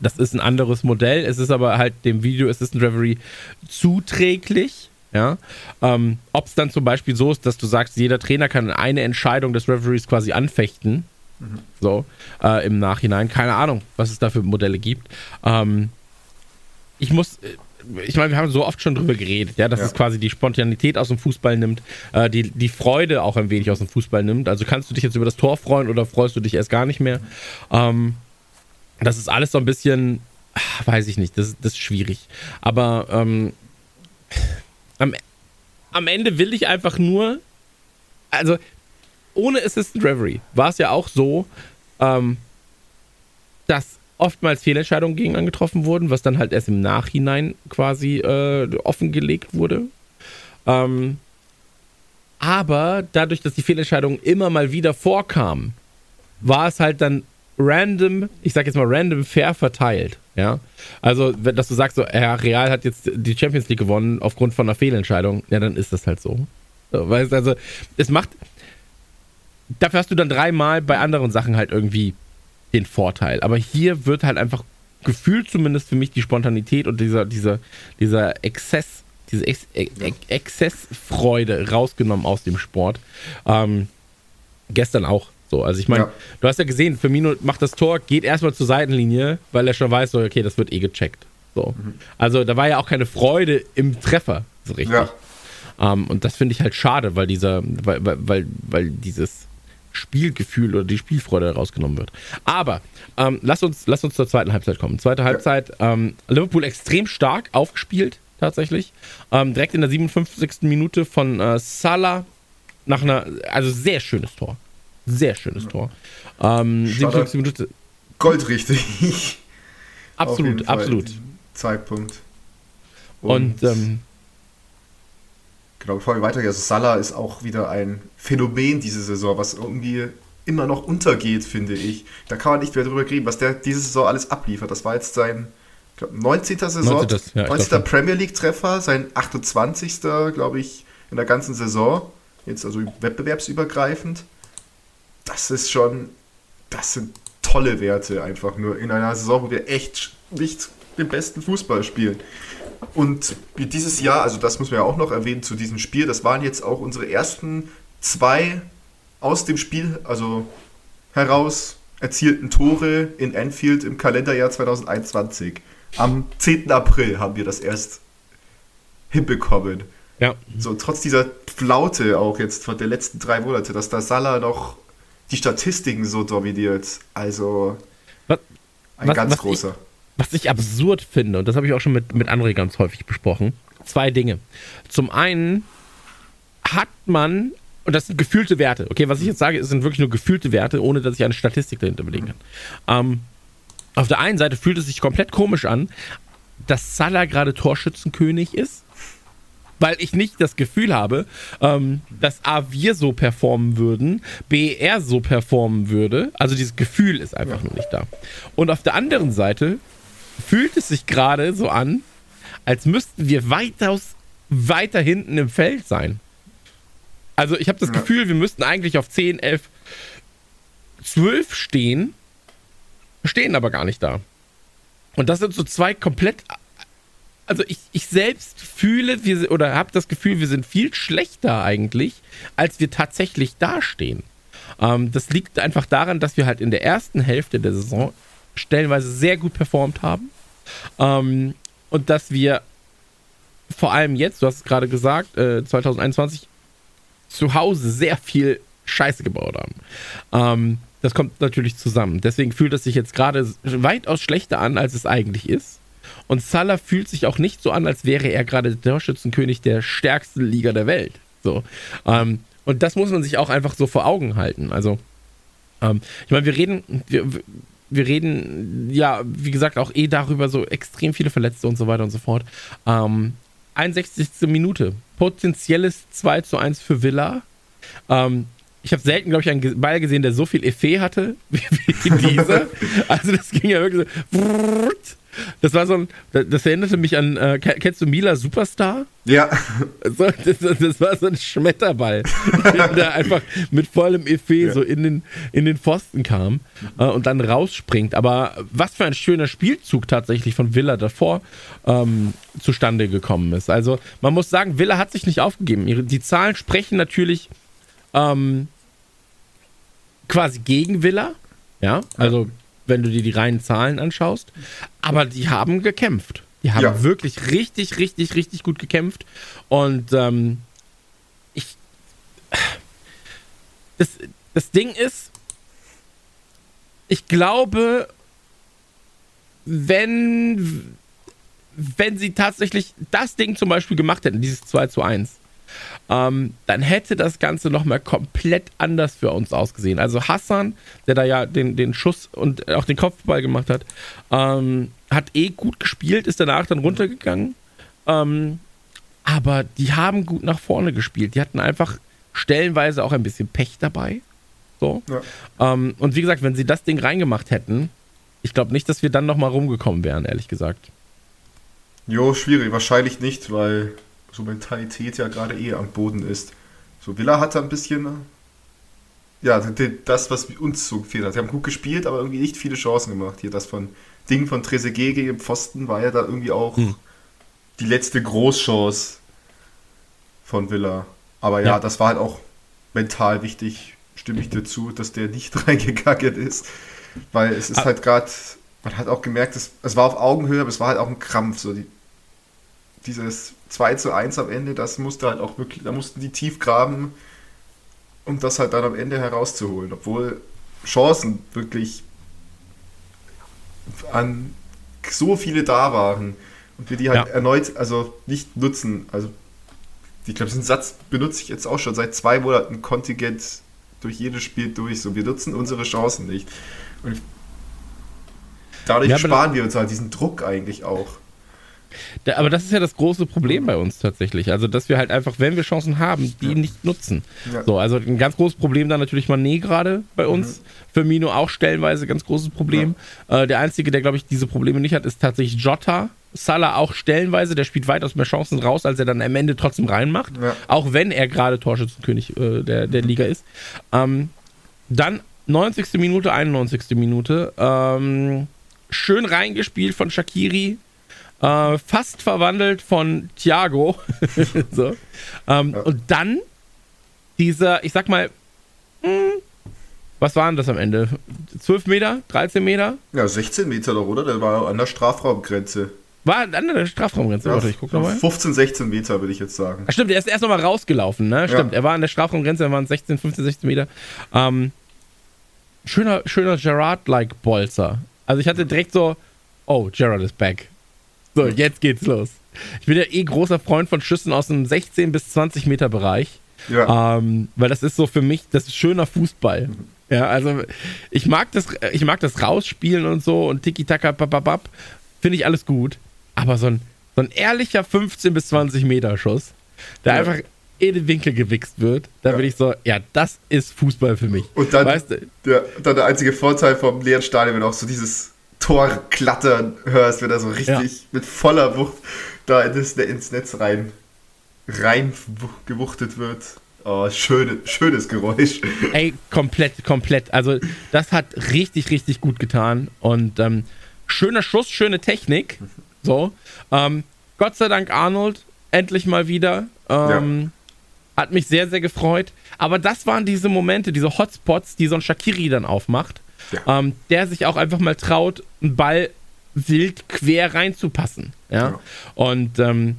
das ist ein anderes Modell, es ist aber halt dem Video Assistant Reverie zuträglich. Ja, ähm, ob es dann zum Beispiel so ist, dass du sagst, jeder Trainer kann eine Entscheidung des Referees quasi anfechten, mhm. so äh, im Nachhinein. Keine Ahnung, was es da für Modelle gibt. Ähm, ich muss, äh, ich meine, wir haben so oft schon drüber geredet, ja, dass ja. es quasi die Spontanität aus dem Fußball nimmt, äh, die, die Freude auch ein wenig aus dem Fußball nimmt. Also kannst du dich jetzt über das Tor freuen oder freust du dich erst gar nicht mehr? Ähm, das ist alles so ein bisschen, ach, weiß ich nicht, das, das ist schwierig. Aber ähm, am, am Ende will ich einfach nur, also ohne Assistant Reverie war es ja auch so, ähm, dass oftmals Fehlentscheidungen gegen angetroffen wurden, was dann halt erst im Nachhinein quasi äh, offengelegt wurde. Ähm, aber dadurch, dass die Fehlentscheidungen immer mal wieder vorkamen, war es halt dann random, ich sag jetzt mal random fair verteilt. Ja, also, dass du sagst, so, ja, Real hat jetzt die Champions League gewonnen aufgrund von einer Fehlentscheidung, ja, dann ist das halt so. weißt also, es macht, dafür hast du dann dreimal bei anderen Sachen halt irgendwie den Vorteil. Aber hier wird halt einfach gefühlt zumindest für mich die Spontanität und dieser, dieser, dieser Exzess, diese Ex Ex Exzessfreude rausgenommen aus dem Sport. Ähm, gestern auch so, also ich meine, ja. du hast ja gesehen, Firmino macht das Tor, geht erstmal zur Seitenlinie, weil er schon weiß, okay, das wird eh gecheckt. So. Mhm. Also da war ja auch keine Freude im Treffer, so richtig. Ja. Um, ähm, und das finde ich halt schade, weil dieser, weil, weil, weil dieses Spielgefühl oder die Spielfreude rausgenommen wird. Aber ähm, lass, uns, lass uns zur zweiten Halbzeit kommen. Zweite Halbzeit, ähm, Liverpool extrem stark aufgespielt, tatsächlich. Ähm, direkt in der 57. Minute von äh, Salah nach einer, also sehr schönes Tor. Sehr schönes Tor. Ähm, 57 Minuten. Goldrichtig. Absolut, absolut. Zeitpunkt. Und, Und ähm, genau, bevor wir weitergehen, also Salah ist auch wieder ein Phänomen diese Saison, was irgendwie immer noch untergeht, finde ich. Da kann man nicht mehr drüber reden, was der diese Saison alles abliefert. Das war jetzt sein glaub, 19. Saison, 19. Ja, 19. Premier League-Treffer, sein 28. glaube ich, in der ganzen Saison. Jetzt also wettbewerbsübergreifend das ist schon, das sind tolle Werte einfach nur in einer Saison, wo wir echt nicht den besten Fußball spielen. Und dieses Jahr, also das muss man ja auch noch erwähnen zu diesem Spiel, das waren jetzt auch unsere ersten zwei aus dem Spiel, also heraus erzielten Tore in Anfield im Kalenderjahr 2021. Am 10. April haben wir das erst hinbekommen. Ja. So, trotz dieser Flaute auch jetzt von der letzten drei Monate, dass da Salah noch die Statistiken so dominiert. Also was, ein was, ganz was großer. Ich, was ich absurd finde, und das habe ich auch schon mit, mit André ganz häufig besprochen, zwei Dinge. Zum einen hat man, und das sind gefühlte Werte, okay, was ich jetzt sage, sind wirklich nur gefühlte Werte, ohne dass ich eine Statistik dahinter belegen kann. Ähm, auf der einen Seite fühlt es sich komplett komisch an, dass Salah gerade Torschützenkönig ist weil ich nicht das Gefühl habe, ähm, dass A, wir so performen würden, B, er so performen würde. Also dieses Gefühl ist einfach ja. nur nicht da. Und auf der anderen Seite fühlt es sich gerade so an, als müssten wir weitaus weiter hinten im Feld sein. Also ich habe das ja. Gefühl, wir müssten eigentlich auf 10, 11, 12 stehen, stehen aber gar nicht da. Und das sind so zwei komplett also ich, ich selbst fühle wir, oder habe das Gefühl, wir sind viel schlechter eigentlich, als wir tatsächlich dastehen. Ähm, das liegt einfach daran, dass wir halt in der ersten Hälfte der Saison stellenweise sehr gut performt haben. Ähm, und dass wir vor allem jetzt, du hast es gerade gesagt, äh, 2021 zu Hause sehr viel Scheiße gebaut haben. Ähm, das kommt natürlich zusammen. Deswegen fühlt es sich jetzt gerade weitaus schlechter an, als es eigentlich ist. Und Salah fühlt sich auch nicht so an, als wäre er gerade der Torschützenkönig der stärksten Liga der Welt. So. Ähm, und das muss man sich auch einfach so vor Augen halten. Also, ähm, ich meine, wir reden, wir, wir reden ja, wie gesagt, auch eh darüber, so extrem viele Verletzte und so weiter und so fort. Ähm, 61. Minute. Potenzielles 2 zu 1 für Villa. Ähm, ich habe selten, glaube ich, einen Ball gesehen, der so viel Effet hatte wie, wie dieser. also das ging ja wirklich so. Das war so ein, das erinnerte mich an, äh, kennst du Mila Superstar? Ja. So, das, das, war so ein Schmetterball, der einfach mit vollem Effet ja. so in den, in den Pfosten kam äh, und dann rausspringt. Aber was für ein schöner Spielzug tatsächlich von Villa davor ähm, zustande gekommen ist. Also man muss sagen, Villa hat sich nicht aufgegeben. Die Zahlen sprechen natürlich ähm, quasi gegen Villa. Ja, also wenn du dir die reinen Zahlen anschaust. Aber die haben gekämpft. Die haben ja. wirklich richtig, richtig, richtig gut gekämpft. Und ähm, ich. Das, das Ding ist, ich glaube, wenn, wenn sie tatsächlich das Ding zum Beispiel gemacht hätten, dieses 2 zu 1, ähm, dann hätte das Ganze nochmal komplett anders für uns ausgesehen. Also Hassan, der da ja den, den Schuss und auch den Kopfball gemacht hat, ähm, hat eh gut gespielt, ist danach dann runtergegangen. Ähm, aber die haben gut nach vorne gespielt. Die hatten einfach stellenweise auch ein bisschen Pech dabei. So. Ja. Ähm, und wie gesagt, wenn sie das Ding reingemacht hätten, ich glaube nicht, dass wir dann nochmal rumgekommen wären, ehrlich gesagt. Jo, schwierig. Wahrscheinlich nicht, weil so Mentalität ja gerade eh am Boden ist. So, Villa hatte ein bisschen, ja, das, was uns so gefehlt hat. Sie haben gut gespielt, aber irgendwie nicht viele Chancen gemacht. Hier das von Ding von Trezeguet gegen Pfosten war ja da irgendwie auch hm. die letzte Großchance von Villa. Aber ja, ja, das war halt auch mental wichtig, stimme ich dir zu, dass der nicht reingegangen ist. Weil es ist ah. halt gerade, man hat auch gemerkt, es, es war auf Augenhöhe, aber es war halt auch ein Krampf. So die, dieses 2 zu 1 am Ende, das musste halt auch wirklich, da mussten die tief graben, um das halt dann am Ende herauszuholen. Obwohl Chancen wirklich an so viele da waren und wir die halt ja. erneut, also nicht nutzen. Also ich glaube, diesen Satz benutze ich jetzt auch schon seit zwei Monaten Kontingent durch jedes Spiel durch. So, wir nutzen unsere Chancen nicht. Und dadurch ja, sparen wir uns halt diesen Druck eigentlich auch. Da, aber das ist ja das große Problem bei uns tatsächlich. Also, dass wir halt einfach, wenn wir Chancen haben, die ja. nicht nutzen. Ja. So, also ein ganz großes Problem dann natürlich Mané gerade bei uns. Mhm. Für Mino auch stellenweise ganz großes Problem. Ja. Äh, der Einzige, der, glaube ich, diese Probleme nicht hat, ist tatsächlich Jota. Salah auch stellenweise, der spielt weitaus mehr Chancen raus, als er dann am Ende trotzdem reinmacht. Auch wenn er gerade Torschützenkönig äh, der, der Liga ist. Ähm, dann 90. Minute, 91. Minute. Ähm, schön reingespielt von Shakiri äh, fast verwandelt von Thiago. so. ähm, ja. Und dann dieser, ich sag mal, hm, was waren das am Ende? 12 Meter? 13 Meter? Ja, 16 Meter doch, oder? Der war an der Strafraumgrenze. War an der Strafraumgrenze? Ja, Warte, ich guck nochmal. 15, 16 Meter, würde ich jetzt sagen. Ach, stimmt, er ist erst nochmal rausgelaufen, ne? Stimmt, ja. er war an der Strafraumgrenze, er waren 16, 15, 16 Meter. Ähm, schöner, schöner Gerard-like Bolzer. Also ich hatte direkt so, oh, Gerard is back. So, jetzt geht's los. Ich bin ja eh großer Freund von Schüssen aus dem 16 bis 20 Meter Bereich. Ja. Ähm, weil das ist so für mich, das ist schöner Fußball. Mhm. Ja, also ich mag das, ich mag das rausspielen und so und Tiki-Taka, bababab, finde ich alles gut. Aber so ein, so ein ehrlicher 15 bis 20 Meter Schuss, der ja. einfach in den Winkel gewichst wird, da ja. bin ich so, ja, das ist Fußball für mich. Und dann, weißt du? der, dann der einzige Vorteil vom leeren Stadion, wenn auch so dieses Tor klattern hörst, wenn er so richtig ja. mit voller Wucht da ins, ins Netz rein, rein gewuchtet wird. Oh, schöne, schönes Geräusch. Ey, komplett, komplett. Also, das hat richtig, richtig gut getan. Und ähm, schöner Schuss, schöne Technik. So. Ähm, Gott sei Dank Arnold, endlich mal wieder. Ähm, ja. Hat mich sehr, sehr gefreut. Aber das waren diese Momente, diese Hotspots, die so ein Shakiri dann aufmacht ja. ähm, der sich auch einfach mal traut, einen Ball wild quer reinzupassen. Ja. ja. Und ähm,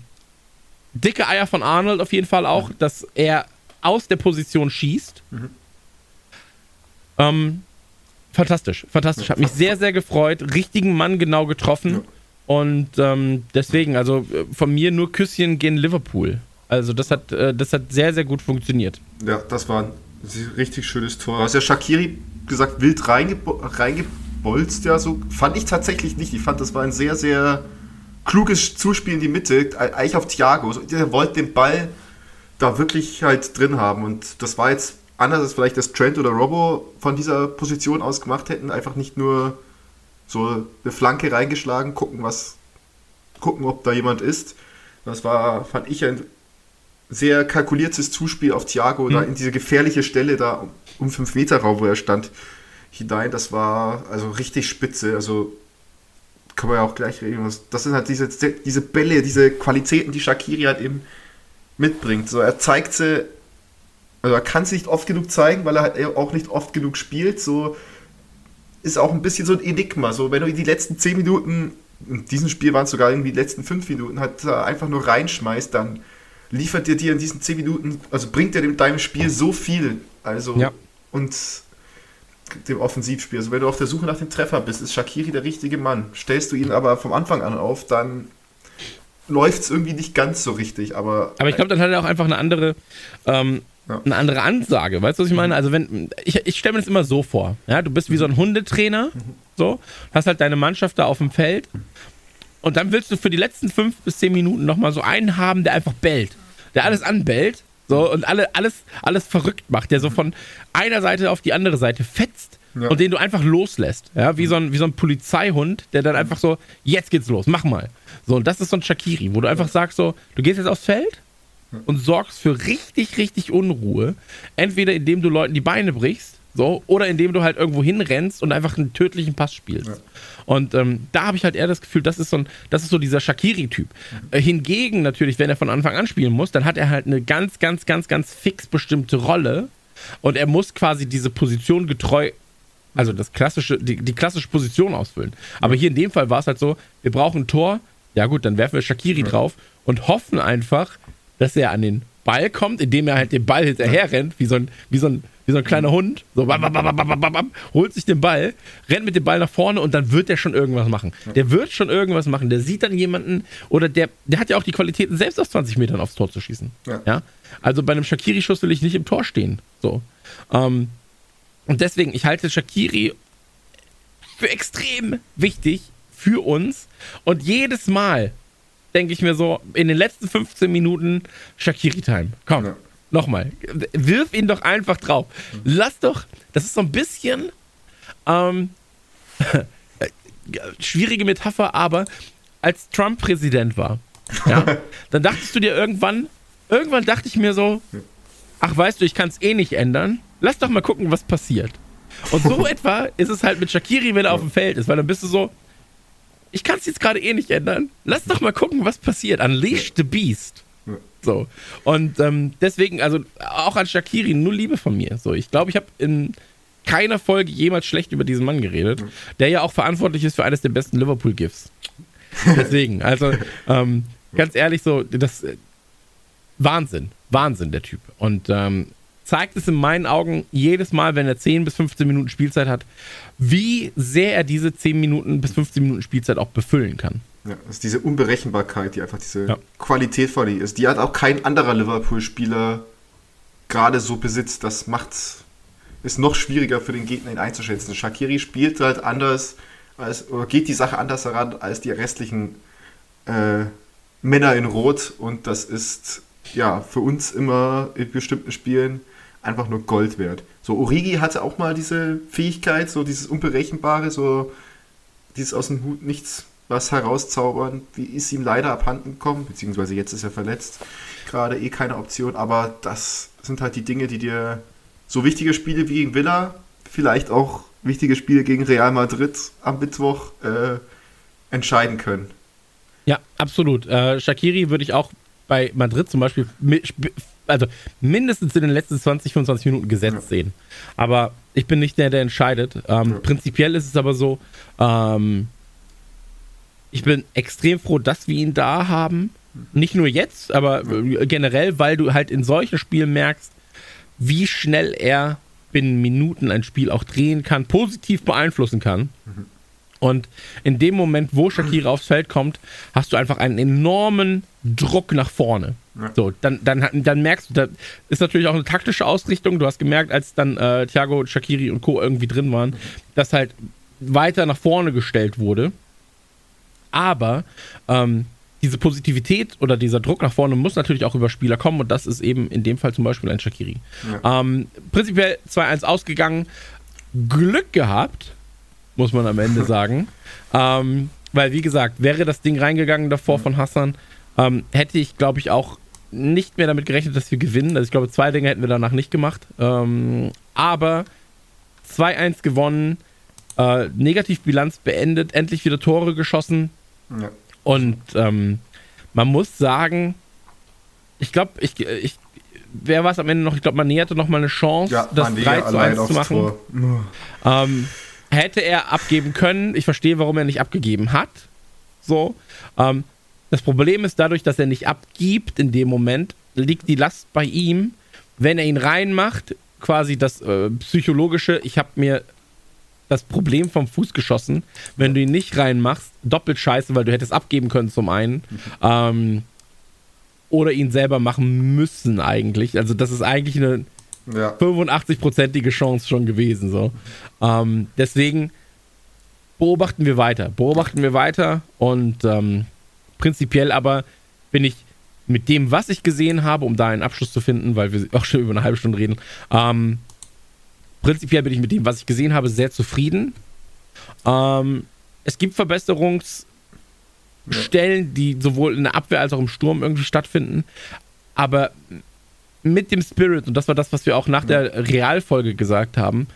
dicke Eier von Arnold auf jeden Fall auch, mhm. dass er aus der Position schießt. Mhm. Ähm, fantastisch, fantastisch. Hat mich sehr, sehr gefreut. Richtigen Mann genau getroffen. Ja. Und ähm, deswegen, also von mir nur Küsschen gegen Liverpool. Also das hat, äh, das hat sehr, sehr gut funktioniert. Ja, das war ein richtig schönes Tor. Du hast ja Shakiri gesagt, wild reingebo reingebolzt, ja, so fand ich tatsächlich nicht. Ich fand, das war ein sehr, sehr kluges Zuspiel in die Mitte, eigentlich auf Thiago. Der wollte den Ball da wirklich halt drin haben und das war jetzt anders als vielleicht das Trent oder Robo von dieser Position aus gemacht hätten, einfach nicht nur so eine Flanke reingeschlagen, gucken, was, gucken, ob da jemand ist. Das war, fand ich, ein sehr kalkuliertes Zuspiel auf Thiago, mhm. da in diese gefährliche Stelle da um 5 Meter Raum, wo er stand, hinein. Das war also richtig spitze. Also kann man ja auch gleich reden. Das sind halt diese, diese Bälle, diese Qualitäten, die Shakiri halt eben mitbringt. So, er zeigt sie also er kann es nicht oft genug zeigen, weil er halt auch nicht oft genug spielt. So ist auch ein bisschen so ein Enigma. So, wenn du in die letzten 10 Minuten, in diesem Spiel waren es sogar irgendwie die letzten 5 Minuten, halt einfach nur reinschmeißt, dann liefert dir dir in diesen 10 Minuten, also bringt er deinem Spiel so viel. Also ja. und dem Offensivspiel. Also wenn du auf der Suche nach dem Treffer bist, ist Shakiri der richtige Mann. Stellst du ihn aber vom Anfang an auf, dann läuft es irgendwie nicht ganz so richtig. Aber, aber ich glaube, dann hat er auch einfach eine andere ähm, ja. eine andere Ansage. Weißt du, was ich meine? Also, wenn, ich, ich stelle mir das immer so vor. Ja, du bist wie so ein Hundetrainer, so, hast halt deine Mannschaft da auf dem Feld und dann willst du für die letzten fünf bis zehn Minuten nochmal so einen haben, der einfach bellt, der alles anbellt, so, und alle, alles, alles verrückt macht, der so von einer Seite auf die andere Seite fetzt ja. und den du einfach loslässt. Ja, wie so, ein, wie so ein Polizeihund, der dann einfach so, jetzt geht's los, mach mal. So, und das ist so ein Shakiri, wo du einfach sagst so, du gehst jetzt aufs Feld und sorgst für richtig, richtig Unruhe. Entweder indem du Leuten die Beine brichst, so, oder indem du halt irgendwo hinrennst und einfach einen tödlichen Pass spielst. Ja. Und ähm, da habe ich halt eher das Gefühl, das ist so, ein, das ist so dieser Shakiri-Typ. Mhm. Äh, hingegen natürlich, wenn er von Anfang an spielen muss, dann hat er halt eine ganz, ganz, ganz, ganz fix bestimmte Rolle und er muss quasi diese Position getreu, also das klassische, die, die klassische Position ausfüllen. Aber hier in dem Fall war es halt so, wir brauchen ein Tor, ja gut, dann werfen wir Shakiri ja. drauf und hoffen einfach, dass er an den Ball kommt, indem er halt den Ball hinterher rennt, wie so ein, wie so ein, wie so ein kleiner Hund, so bam, bam, bam, holt sich den Ball, rennt mit dem Ball nach vorne und dann wird der schon irgendwas machen. Der wird schon irgendwas machen. Der sieht dann jemanden oder der, der hat ja auch die Qualitäten, selbst aus 20 Metern aufs Tor zu schießen. Ja. ja? Also bei einem Shakiri-Schuss will ich nicht im Tor stehen. So. Ähm, und deswegen, ich halte Shakiri für extrem wichtig für uns. Und jedes Mal, denke ich mir so, in den letzten 15 Minuten Shakiri-Time. Komm, ja. nochmal. Wirf ihn doch einfach drauf. Lass doch, das ist so ein bisschen ähm, schwierige Metapher, aber als Trump Präsident war, ja, dann dachtest du dir irgendwann, irgendwann dachte ich mir so, ach weißt du, ich kann es eh nicht ändern. Lass doch mal gucken, was passiert. Und so etwa ist es halt mit Shakiri, wenn er auf dem Feld ist, weil dann bist du so, ich kann es jetzt gerade eh nicht ändern. Lass doch mal gucken, was passiert. Unleash the Beast. So. Und ähm, deswegen, also auch an Shakiri, nur Liebe von mir. So, ich glaube, ich habe in keiner Folge jemals schlecht über diesen Mann geredet, der ja auch verantwortlich ist für eines der besten Liverpool-Gifts. Deswegen, also ähm, ganz ehrlich, so, das äh, Wahnsinn, Wahnsinn, der Typ. Und ähm, zeigt es in meinen Augen jedes Mal, wenn er 10 bis 15 Minuten Spielzeit hat, wie sehr er diese 10 Minuten bis 15 Minuten Spielzeit auch befüllen kann. Ja, das ist diese Unberechenbarkeit, die einfach diese ja. Qualität von ihm ist. Die hat auch kein anderer Liverpool-Spieler gerade so besitzt. Das macht es noch schwieriger für den Gegner ihn einzuschätzen. Shakiri spielt halt anders als, oder geht die Sache anders heran als die restlichen äh, Männer in Rot und das ist ja für uns immer in bestimmten Spielen einfach nur Gold wert. So, Origi hatte auch mal diese Fähigkeit, so dieses Unberechenbare, so dieses aus dem Hut nichts was herauszaubern, wie ist ihm leider abhanden gekommen, beziehungsweise jetzt ist er verletzt, gerade eh keine Option, aber das sind halt die Dinge, die dir so wichtige Spiele wie gegen Villa, vielleicht auch wichtige Spiele gegen Real Madrid am Mittwoch äh, entscheiden können. Ja, absolut. Äh, Shakiri würde ich auch bei Madrid zum Beispiel also mindestens in den letzten 20, 25 Minuten gesetzt sehen. Aber ich bin nicht der, der entscheidet. Ähm, ja. Prinzipiell ist es aber so, ähm, ich bin extrem froh, dass wir ihn da haben. Nicht nur jetzt, aber generell, weil du halt in solchen Spielen merkst, wie schnell er binnen Minuten ein Spiel auch drehen kann, positiv beeinflussen kann. Mhm. Und in dem Moment, wo Shakira aufs Feld kommt, hast du einfach einen enormen Druck nach vorne. Ja. So, dann, dann, dann merkst du, da ist natürlich auch eine taktische Ausrichtung. Du hast gemerkt, als dann äh, Thiago, Shakiri und Co. irgendwie drin waren, dass halt weiter nach vorne gestellt wurde. Aber ähm, diese Positivität oder dieser Druck nach vorne muss natürlich auch über Spieler kommen und das ist eben in dem Fall zum Beispiel ein Shakiri. Ja. Ähm, prinzipiell 2-1 ausgegangen. Glück gehabt, muss man am Ende sagen. Ähm, weil, wie gesagt, wäre das Ding reingegangen davor von Hassan, ähm, hätte ich, glaube ich, auch nicht mehr damit gerechnet, dass wir gewinnen. Also ich glaube, zwei Dinge hätten wir danach nicht gemacht. Ähm, aber 2-1 gewonnen, äh, Negativbilanz beendet, endlich wieder Tore geschossen. Ja. Und ähm, man muss sagen, ich glaube, ich, ich, wer war es am Ende noch? Ich glaube, man hatte noch mal eine Chance, ja, das 3 zu 1 zu machen. Ähm, hätte er abgeben können. Ich verstehe, warum er nicht abgegeben hat. So. Ähm, das Problem ist dadurch, dass er nicht abgibt in dem Moment, liegt die Last bei ihm. Wenn er ihn reinmacht, quasi das äh, psychologische, ich habe mir das Problem vom Fuß geschossen. Wenn du ihn nicht reinmachst, doppelt scheiße, weil du hättest abgeben können zum einen. Ähm, oder ihn selber machen müssen eigentlich. Also das ist eigentlich eine ja. 85-prozentige Chance schon gewesen. So. Ähm, deswegen beobachten wir weiter. Beobachten wir weiter und ähm, prinzipiell aber bin ich mit dem, was ich gesehen habe, um da einen Abschluss zu finden, weil wir auch schon über eine halbe Stunde reden, ähm, prinzipiell bin ich mit dem, was ich gesehen habe, sehr zufrieden. Ähm, es gibt Verbesserungsstellen, die sowohl in der Abwehr als auch im Sturm irgendwie stattfinden. Aber mit dem Spirit, und das war das, was wir auch nach der Realfolge gesagt haben,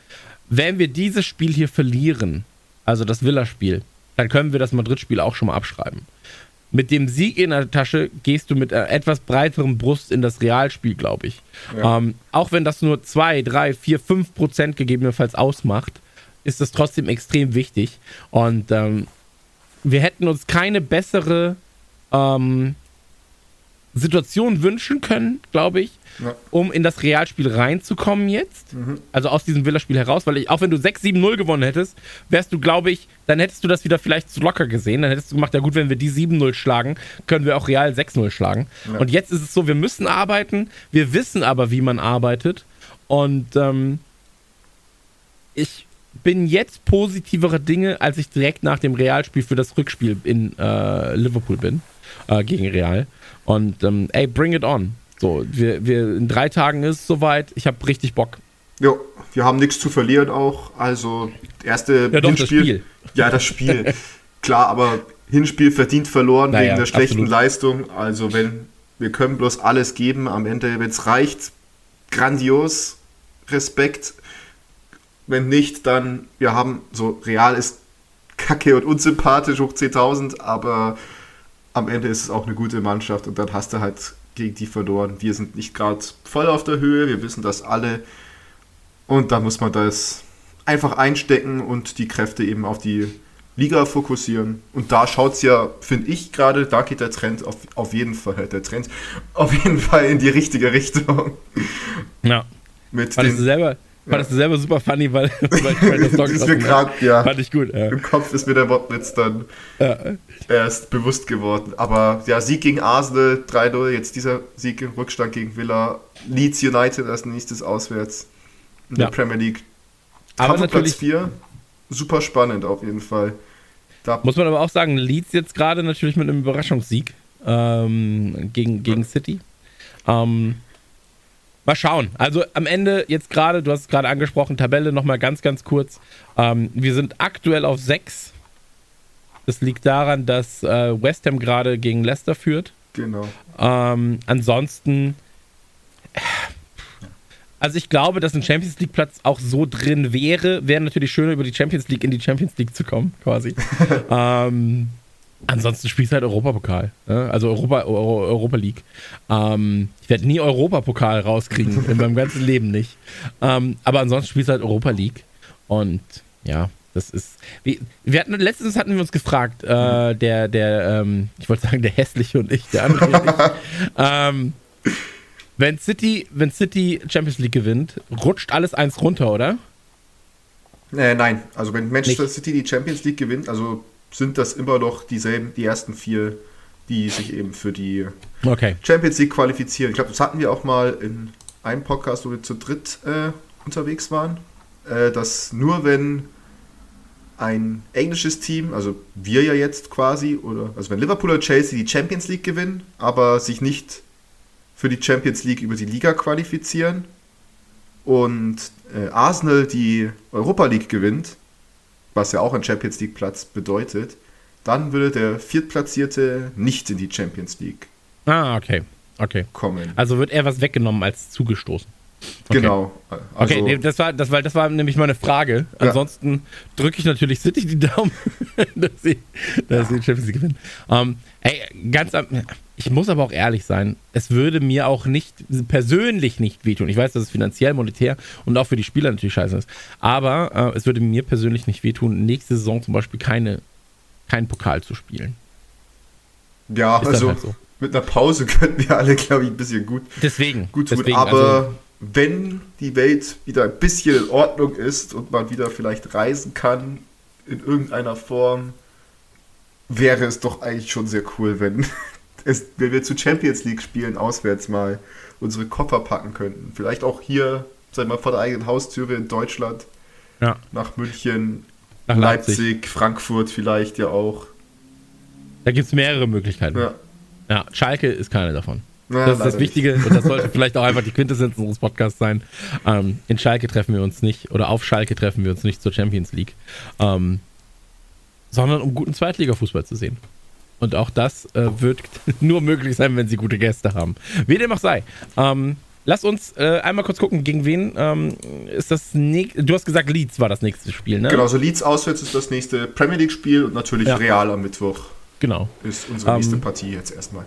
wenn wir dieses Spiel hier verlieren, also das Villa-Spiel, dann können wir das Madrid-Spiel auch schon mal abschreiben mit dem Sieg in der Tasche gehst du mit etwas breiterem Brust in das Realspiel, glaube ich. Ja. Ähm, auch wenn das nur 2, 3, 4, 5 Prozent gegebenenfalls ausmacht, ist das trotzdem extrem wichtig. Und ähm, wir hätten uns keine bessere ähm, Situation wünschen können, glaube ich, ja. um in das Realspiel reinzukommen jetzt. Mhm. Also aus diesem Villa-Spiel heraus, weil ich, auch wenn du 6-7-0 gewonnen hättest, wärst du, glaube ich, dann hättest du das wieder vielleicht zu locker gesehen. Dann hättest du gemacht, ja gut, wenn wir die 7-0 schlagen, können wir auch real 6-0 schlagen. Ja. Und jetzt ist es so, wir müssen arbeiten, wir wissen aber, wie man arbeitet. Und ähm, ich bin jetzt positivere Dinge, als ich direkt nach dem Realspiel für das Rückspiel in äh, Liverpool bin, äh, gegen Real. Und ähm, ey, bring it on. So, wir, wir in drei Tagen ist es soweit. Ich habe richtig Bock. Ja, wir haben nichts zu verlieren auch. Also, erste ja, doch, Hinspiel. Das Spiel. Ja, das Spiel. Klar, aber Hinspiel verdient verloren naja, wegen der schlechten absolut. Leistung. Also, wenn wir können bloß alles geben am Ende, wenn es reicht, grandios, Respekt. Wenn nicht, dann wir haben so real ist kacke und unsympathisch hoch 10.000, aber am Ende ist es auch eine gute Mannschaft und dann hast du halt gegen die verloren. Wir sind nicht gerade voll auf der Höhe, wir wissen das alle. Und da muss man das einfach einstecken und die Kräfte eben auf die Liga fokussieren. Und da schaut es ja, finde ich gerade, da geht der Trend auf, auf jeden Fall, der Trend auf jeden Fall in die richtige Richtung. Ja. Mit den, selber, Fandest du selber super funny, weil, weil das Dog ist mir gerade, ja. Fand ich gut, ja. Im Kopf ist mir der Wortwitz dann ja. erst bewusst geworden. Aber ja, Sieg gegen Arsenal 3-0, jetzt dieser Sieg im Rückstand gegen Villa. Leeds United als nächstes auswärts in der Premier League. Kampf aber Platz 4, super spannend auf jeden Fall. Da Muss man aber auch sagen, Leeds jetzt gerade natürlich mit einem Überraschungssieg ähm, gegen, gegen City. Ähm, Mal schauen. Also am Ende jetzt gerade, du hast es gerade angesprochen, Tabelle nochmal ganz, ganz kurz. Ähm, wir sind aktuell auf 6. Das liegt daran, dass äh, West Ham gerade gegen Leicester führt. Genau. Ähm, ansonsten, also ich glaube, dass ein Champions League Platz auch so drin wäre. Wäre natürlich schöner, über die Champions League in die Champions League zu kommen, quasi. ähm, Ansonsten spielst du halt Europapokal. Ne? Also Europa, Euro, Europa League. Ähm, ich werde nie Europapokal rauskriegen, in meinem ganzen Leben nicht. Ähm, aber ansonsten spielst du halt Europa League. Und ja, das ist. Wie, wir hatten, letztens hatten wir uns gefragt, äh, der, der, ähm, ich wollte sagen, der hässliche und ich, der andere nicht. Ähm, wenn City, wenn City Champions League gewinnt, rutscht alles eins runter, oder? Äh, nein, also wenn Manchester Nicht. City die Champions League gewinnt, also sind das immer noch dieselben, die ersten vier, die sich eben für die okay. Champions League qualifizieren. Ich glaube, das hatten wir auch mal in einem Podcast, wo wir zu dritt äh, unterwegs waren, äh, dass nur wenn ein englisches Team, also wir ja jetzt quasi, oder also wenn Liverpool oder Chelsea die Champions League gewinnen, aber sich nicht für die Champions League über die Liga qualifizieren und äh, Arsenal die Europa League gewinnt, was ja auch ein Champions League Platz bedeutet, dann würde der Viertplatzierte nicht in die Champions League. Ah, okay. Okay. Kommen. Also wird er was weggenommen als zugestoßen. Okay. Genau. Also, okay, nee, das, war, das, war, das war nämlich meine Frage. Ja. Ansonsten drücke ich natürlich City die Daumen, dass sie, dass sie Champions League gewinnen. Um, ey, ganz am, ich muss aber auch ehrlich sein, es würde mir auch nicht, persönlich nicht wehtun. Ich weiß, dass es finanziell, monetär und auch für die Spieler natürlich scheiße ist. Aber äh, es würde mir persönlich nicht wehtun, nächste Saison zum Beispiel keine, keinen Pokal zu spielen. Ja, ist also halt so. mit einer Pause könnten wir alle, glaube ich, ein bisschen gut, deswegen, gut tun. Deswegen, aber also, wenn die Welt wieder ein bisschen in Ordnung ist und man wieder vielleicht reisen kann in irgendeiner Form, wäre es doch eigentlich schon sehr cool, wenn, es, wenn wir zu Champions League spielen, auswärts mal unsere Koffer packen könnten. Vielleicht auch hier, sag mal, vor der eigenen Haustüre in Deutschland. Ja. Nach München, nach Leipzig. Leipzig. Frankfurt vielleicht ja auch. Da gibt es mehrere Möglichkeiten. Ja. ja, Schalke ist keine davon. Ja, das ist das Wichtige nicht. und das sollte vielleicht auch einfach die Quintessenz unseres Podcasts sein. Ähm, in Schalke treffen wir uns nicht oder auf Schalke treffen wir uns nicht zur Champions League, ähm, sondern um guten Zweitligafußball zu sehen. Und auch das äh, wird nur möglich sein, wenn sie gute Gäste haben. Wie dem auch sei. Ähm, lass uns äh, einmal kurz gucken, gegen wen ähm, ist das nächste. Du hast gesagt, Leeds war das nächste Spiel, ne? Genau, so Leeds auswärts ist das nächste Premier League-Spiel und natürlich ja. Real am Mittwoch. Genau. Ist unsere nächste ähm, Partie jetzt erstmal.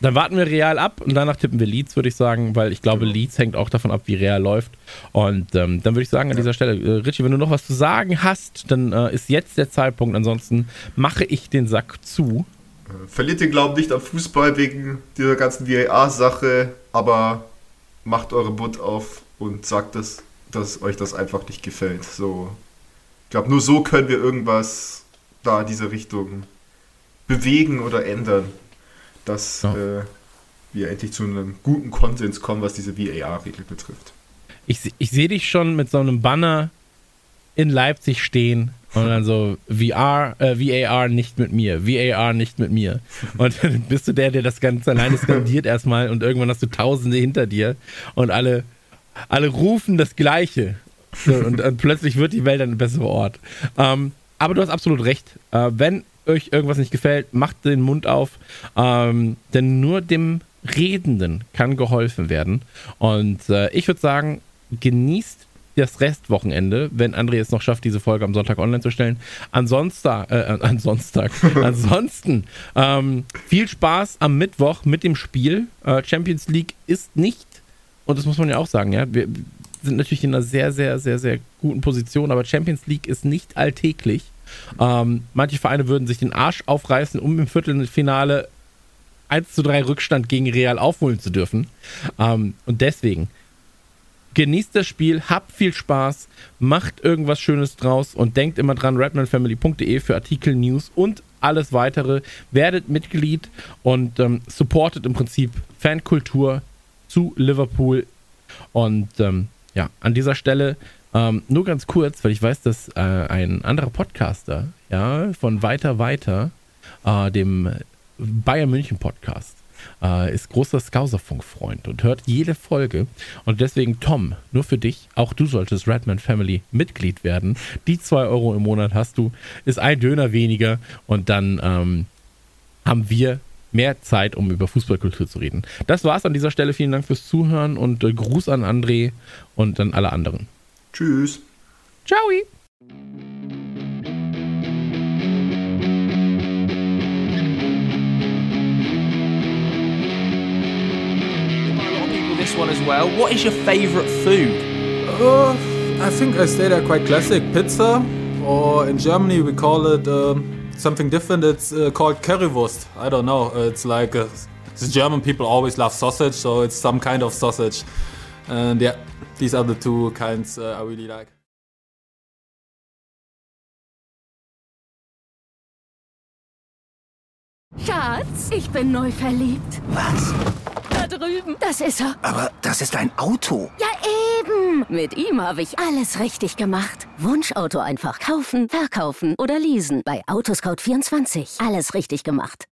Dann warten wir Real ab und danach tippen wir Leeds, würde ich sagen, weil ich glaube, genau. Leeds hängt auch davon ab, wie Real läuft. Und ähm, dann würde ich sagen, an dieser Stelle, äh, Richie, wenn du noch was zu sagen hast, dann äh, ist jetzt der Zeitpunkt. Ansonsten mache ich den Sack zu. Äh, verliert den Glauben nicht am Fußball wegen dieser ganzen VAR-Sache, aber macht eure Butt auf und sagt, dass, dass euch das einfach nicht gefällt. So, ich glaube, nur so können wir irgendwas da in diese Richtung bewegen oder ändern dass ja. äh, wir endlich zu einem guten Konsens kommen, was diese VAR-Regel betrifft. Ich, ich sehe dich schon mit so einem Banner in Leipzig stehen und dann so VR, äh, VAR nicht mit mir, VAR nicht mit mir. Und dann bist du der, der das ganz alleine skandiert erstmal und irgendwann hast du Tausende hinter dir und alle, alle rufen das Gleiche. So, und, und, plötzlich wird die Welt ein besserer Ort. Ähm, aber du hast absolut recht. Äh, wenn euch irgendwas nicht gefällt, macht den Mund auf, ähm, denn nur dem Redenden kann geholfen werden. Und äh, ich würde sagen, genießt das Restwochenende, wenn André es noch schafft, diese Folge am Sonntag online zu stellen. Ansonsten, äh, ansonsten, ansonsten ähm, viel Spaß am Mittwoch mit dem Spiel. Äh, Champions League ist nicht, und das muss man ja auch sagen, ja, wir sind natürlich in einer sehr, sehr, sehr, sehr guten Position, aber Champions League ist nicht alltäglich. Ähm, manche Vereine würden sich den Arsch aufreißen, um im Viertelfinale 1 zu 3 Rückstand gegen Real aufholen zu dürfen. Ähm, und deswegen genießt das Spiel, habt viel Spaß, macht irgendwas Schönes draus und denkt immer dran, redmanfamily.de für Artikel, News und alles weitere. Werdet Mitglied und ähm, supportet im Prinzip Fankultur zu Liverpool. Und ähm, ja, an dieser Stelle ähm, nur ganz kurz, weil ich weiß, dass äh, ein anderer Podcaster, ja, von Weiter Weiter, äh, dem Bayern München Podcast, äh, ist großer Skauserfunk-Freund und hört jede Folge. Und deswegen, Tom, nur für dich, auch du solltest Redman Family Mitglied werden. Die zwei Euro im Monat hast du, ist ein Döner weniger und dann ähm, haben wir mehr Zeit, um über Fußballkultur zu reden. Das war's an dieser Stelle. Vielen Dank fürs Zuhören und äh, Gruß an André und an alle anderen. Tschüss. Ciao. This one as well. What is your favourite food? Uh, I think I stay there quite classic pizza, or in Germany we call it uh, something different. It's uh, called Currywurst. I don't know. It's like a, the German people always love sausage, so it's some kind of sausage. And yeah, These are the two kinds uh, I really like. Schatz, ich bin neu verliebt. Was? Da drüben. Das ist er. Aber das ist ein Auto. Ja, eben. Mit ihm habe ich alles richtig gemacht. Wunschauto einfach kaufen, verkaufen oder leasen. Bei Autoscout24. Alles richtig gemacht.